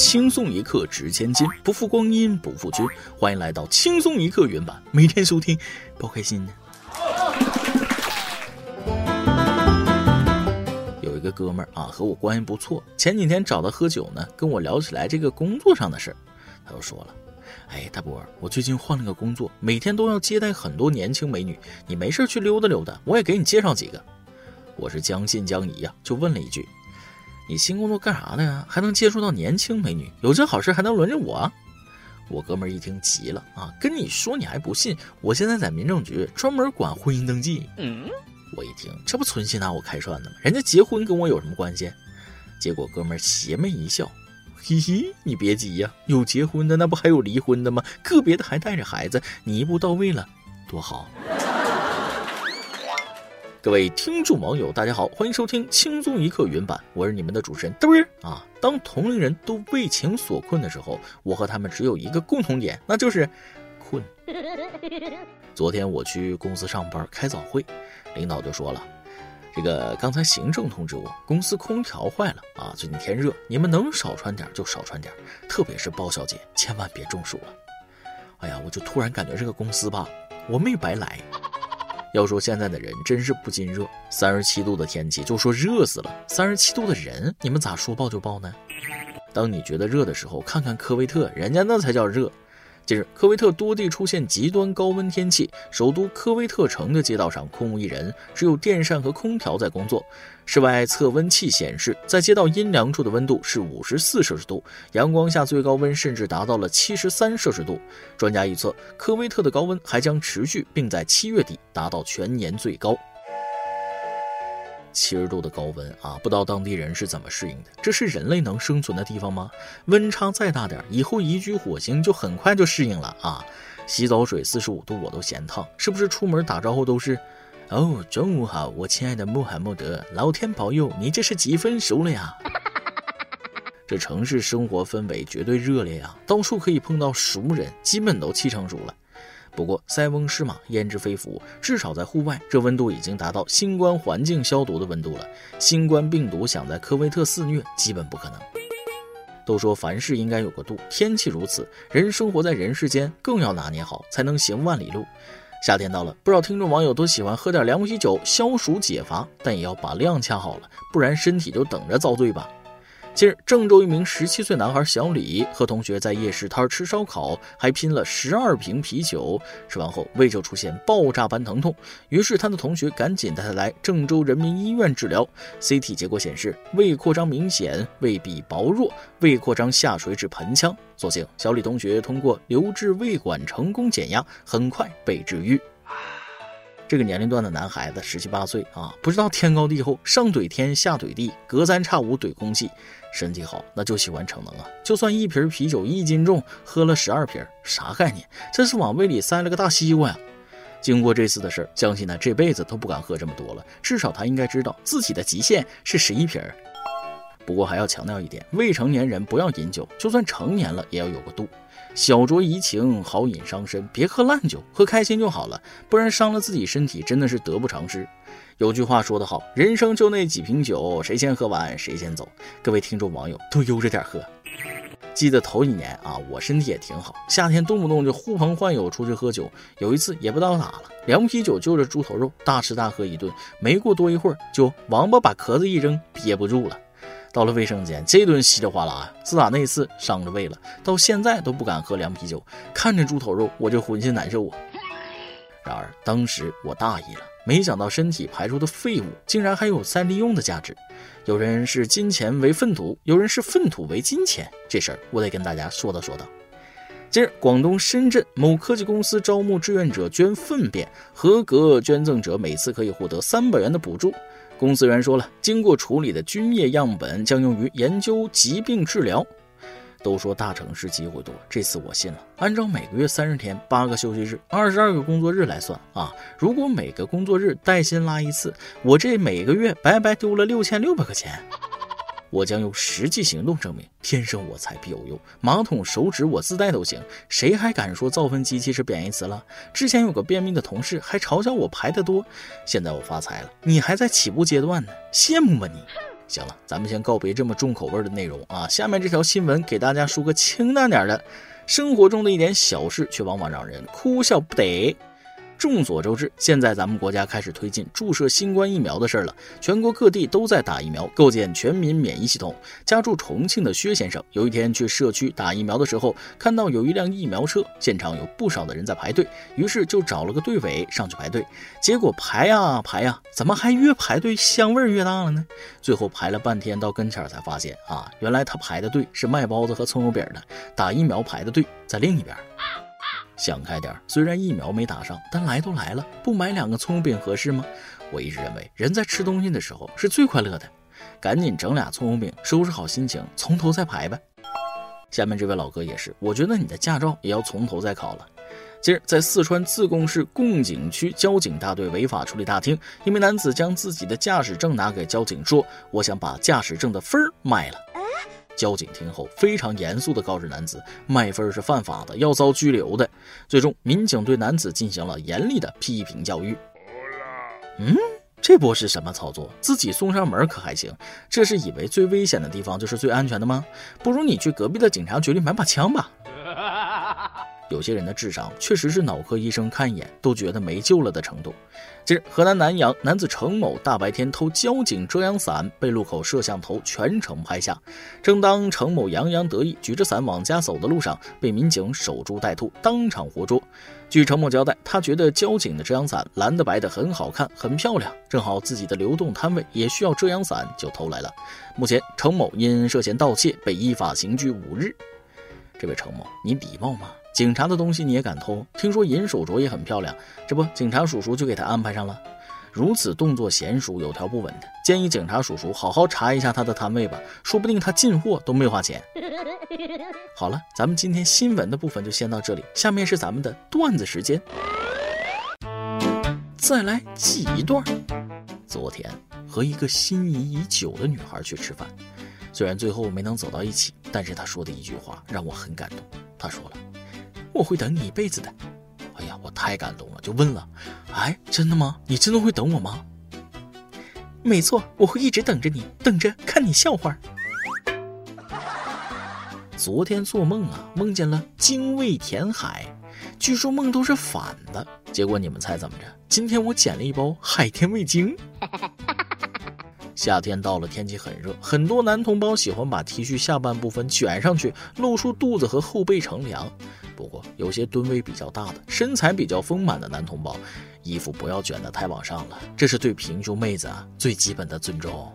轻松一刻值千金，不负光阴不负君。欢迎来到轻松一刻原版，每天收听，包开心呢。有一个哥们儿啊，和我关系不错，前几天找他喝酒呢，跟我聊起来这个工作上的事儿，他就说了。哎，大波，我最近换了个工作，每天都要接待很多年轻美女。你没事去溜达溜达，我也给你介绍几个。我是将信将疑呀，就问了一句：“你新工作干啥的呀？还能接触到年轻美女？有这好事还能轮着我？”我哥们一听急了啊，跟你说你还不信？我现在在民政局专门管婚姻登记。嗯，我一听，这不存心拿我开涮的吗？人家结婚跟我有什么关系？结果哥们邪魅一笑。嘿嘿，你别急呀，有结婚的，那不还有离婚的吗？个别的还带着孩子，你一步到位了，多好！各位听众网友，大家好，欢迎收听轻松一刻原版，我是你们的主持人嘚儿啊。当同龄人都为情所困的时候，我和他们只有一个共同点，那就是困。昨天我去公司上班开早会，领导就说了。这个刚才行政通知我，公司空调坏了啊！最近天热，你们能少穿点就少穿点，特别是包小姐，千万别中暑了。哎呀，我就突然感觉这个公司吧，我没白来。要说现在的人真是不禁热，三十七度的天气就说热死了，三十七度的人，你们咋说爆就爆呢？当你觉得热的时候，看看科威特，人家那才叫热。近日，科威特多地出现极端高温天气，首都科威特城的街道上空无一人，只有电扇和空调在工作。室外测温器显示，在街道阴凉处的温度是五十四摄氏度，阳光下最高温甚至达到了七十三摄氏度。专家预测，科威特的高温还将持续，并在七月底达到全年最高。七十度的高温啊，不知道当地人是怎么适应的。这是人类能生存的地方吗？温差再大点，以后移居火星就很快就适应了啊！洗澡水四十五度我都嫌烫，是不是出门打招呼都是？哦，中午好，我亲爱的穆罕默德，老天保佑，你这是几分熟了呀？这城市生活氛围绝对热烈呀，到处可以碰到熟人，基本都气成熟了。不过塞翁失马焉知非福，至少在户外，这温度已经达到新冠环境消毒的温度了。新冠病毒想在科威特肆虐，基本不可能。都说凡事应该有个度，天气如此，人生活在人世间，更要拿捏好，才能行万里路。夏天到了，不少听众网友都喜欢喝点凉啤酒消暑解乏，但也要把量掐好了，不然身体就等着遭罪吧。近日，郑州一名十七岁男孩小李和同学在夜市摊吃烧烤，还拼了十二瓶啤酒。吃完后，胃就出现爆炸般疼痛，于是他的同学赶紧带他来郑州人民医院治疗。CT 结果显示，胃扩张明显，胃壁薄弱，胃扩张下垂至盆腔。所幸，小李同学通过留置胃管成功减压，很快被治愈。这个年龄段的男孩子十七八岁啊，不知道天高地厚，上怼天下怼地，隔三差五怼空气。身体好，那就喜欢逞能啊！就算一瓶啤酒一斤重，喝了十二瓶，啥概念？这是往胃里塞了个大西瓜呀！经过这次的事儿，相信呢这辈子都不敢喝这么多了。至少他应该知道自己的极限是十一瓶。不过还要强调一点，未成年人不要饮酒，就算成年了也要有个度。小酌怡情，好饮伤身。别喝烂酒，喝开心就好了，不然伤了自己身体，真的是得不偿失。有句话说得好，人生就那几瓶酒，谁先喝完谁先走。各位听众网友都悠着点喝。记得头几年啊，我身体也挺好，夏天动不动就呼朋唤友出去喝酒。有一次也不知道咋了，凉啤酒就着猪头肉，大吃大喝一顿。没过多一会儿，就王八把壳子一扔，憋不住了。到了卫生间，这顿稀里哗啦。自打那次伤着胃了，到现在都不敢喝凉啤酒。看着猪头肉，我就浑身难受啊。然而当时我大意了，没想到身体排出的废物竟然还有再利用的价值。有人视金钱为粪土，有人视粪土为金钱。这事儿我得跟大家说道说道。近日，广东深圳某科技公司招募志愿者捐粪便，合格捐赠者每次可以获得三百元的补助。公司员说了，经过处理的菌液样本将用于研究疾病治疗。都说大城市机会多，这次我信了。按照每个月三十天、八个休息日、二十二个工作日来算啊，如果每个工作日带薪拉一次，我这每个月白白丢了六千六百块钱。我将用实际行动证明，天生我材必有用。马桶手指我自带都行，谁还敢说造粪机器是贬义词了？之前有个便秘的同事还嘲笑我排得多，现在我发财了，你还在起步阶段呢，羡慕吧你？行了，咱们先告别这么重口味的内容啊。下面这条新闻给大家说个清淡点的，生活中的一点小事却往往让人哭笑不得。众所周知，现在咱们国家开始推进注射新冠疫苗的事儿了，全国各地都在打疫苗，构建全民免疫系统。家住重庆的薛先生，有一天去社区打疫苗的时候，看到有一辆疫苗车，现场有不少的人在排队，于是就找了个队尾上去排队。结果排呀排呀，怎么还越排队香味越大了呢？最后排了半天，到跟前才发现啊，原来他排的队是卖包子和葱油饼的，打疫苗排的队在另一边。想开点，虽然疫苗没打上，但来都来了，不买两个葱饼合适吗？我一直认为，人在吃东西的时候是最快乐的，赶紧整俩葱饼，收拾好心情，从头再排呗。下面这位老哥也是，我觉得你的驾照也要从头再考了。近日，在四川自贡市贡井区交警大队违法处理大厅，一名男子将自己的驾驶证拿给交警，说：“我想把驾驶证的分儿卖了。”交警听后非常严肃的告知男子，卖分是犯法的，要遭拘留的。最终，民警对男子进行了严厉的批评教育。嗯，这波是什么操作？自己送上门可还行？这是以为最危险的地方就是最安全的吗？不如你去隔壁的警察局里买把枪吧。有些人的智商确实是脑科医生看一眼都觉得没救了的程度。近日，河南南阳男子程某大白天偷交警遮阳伞，被路口摄像头全程拍下。正当程某洋洋得意举着伞往家走的路上，被民警守株待兔，当场活捉。据程某交代，他觉得交警的遮阳伞蓝的白的很好看，很漂亮，正好自己的流动摊位也需要遮阳伞，就偷来了。目前，程某因涉嫌盗窃被依法刑拘五日。这位程某，你礼貌吗？警察的东西你也敢偷？听说银手镯也很漂亮，这不，警察叔叔就给他安排上了。如此动作娴熟，有条不紊的，建议警察叔叔好好查一下他的摊位吧，说不定他进货都没花钱。好了，咱们今天新闻的部分就先到这里，下面是咱们的段子时间。再来记一段。昨天和一个心仪已久的女孩去吃饭。虽然最后没能走到一起，但是她说的一句话让我很感动。他说了：“我会等你一辈子的。”哎呀，我太感动了，就问了：“哎，真的吗？你真的会等我吗？”“没错，我会一直等着你，等着看你笑话。”昨天做梦啊，梦见了精卫填海，据说梦都是反的。结果你们猜怎么着？今天我捡了一包海天味精。夏天到了，天气很热，很多男同胞喜欢把 T 恤下半部分卷上去，露出肚子和后背乘凉。不过，有些吨位比较大的、身材比较丰满的男同胞，衣服不要卷得太往上了，这是对平胸妹子啊最基本的尊重。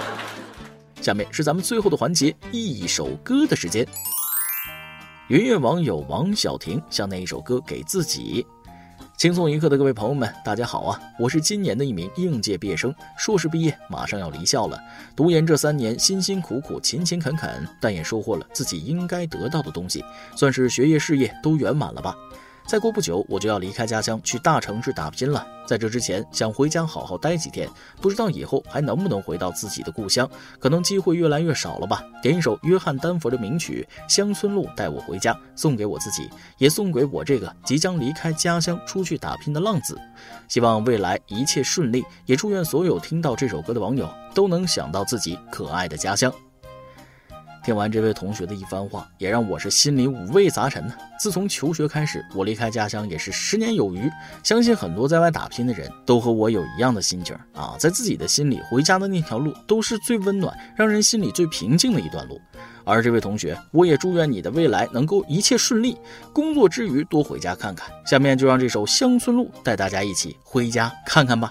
下面是咱们最后的环节，一首歌的时间。云云网友王小婷向那一首歌给自己。轻松一刻的各位朋友们，大家好啊！我是今年的一名应届毕业生，硕士毕业，马上要离校了。读研这三年，辛辛苦苦，勤勤恳恳，但也收获了自己应该得到的东西，算是学业事业都圆满了吧。再过不久，我就要离开家乡去大城市打拼了。在这之前，想回家好好待几天，不知道以后还能不能回到自己的故乡，可能机会越来越少了吧。点一首约翰丹佛的名曲《乡村路带我回家》，送给我自己，也送给我这个即将离开家乡出去打拼的浪子。希望未来一切顺利，也祝愿所有听到这首歌的网友都能想到自己可爱的家乡。听完这位同学的一番话，也让我是心里五味杂陈呢。自从求学开始，我离开家乡也是十年有余。相信很多在外打拼的人都和我有一样的心情啊，在自己的心里，回家的那条路都是最温暖、让人心里最平静的一段路。而这位同学，我也祝愿你的未来能够一切顺利，工作之余多回家看看。下面就让这首《乡村路》带大家一起回家看看吧。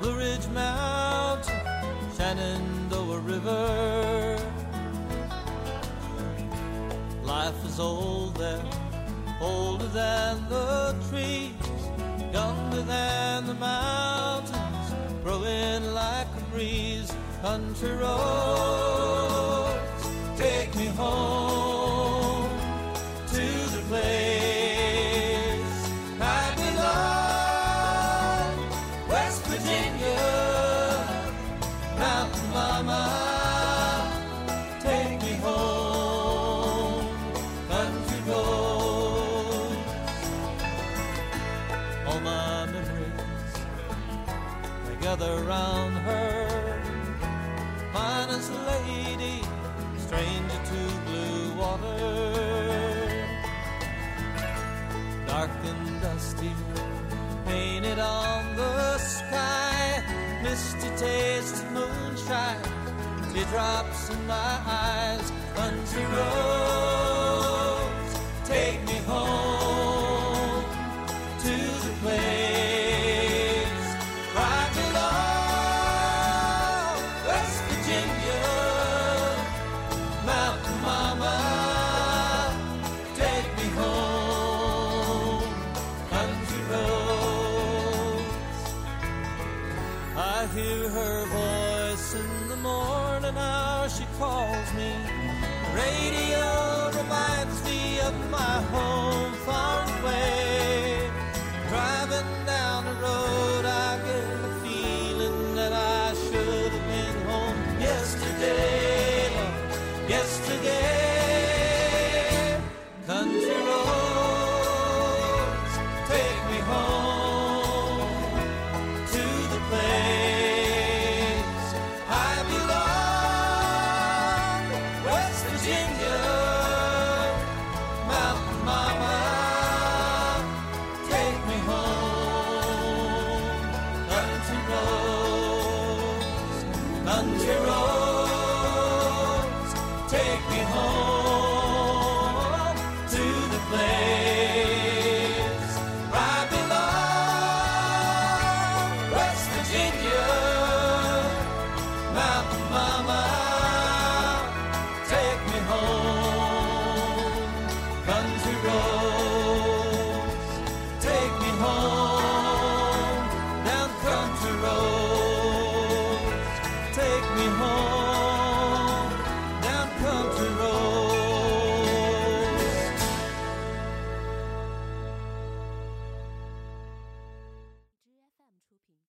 Blue Ridge Mountain, Shenandoah River. Life is old there, older than the trees, younger than the mountains growing like a breeze. Country roads, gather round her. Finest lady, stranger to blue water. Dark and dusty, painted on the sky. Misty taste of moonshine, teardrops in my eyes. Country roads, take me hear her voice in the morning hour. She calls me. Radio reminds me of my home far away. Country roads, take me home to the place I belong. West Virginia, Mountain Mama, take me home. Country roads.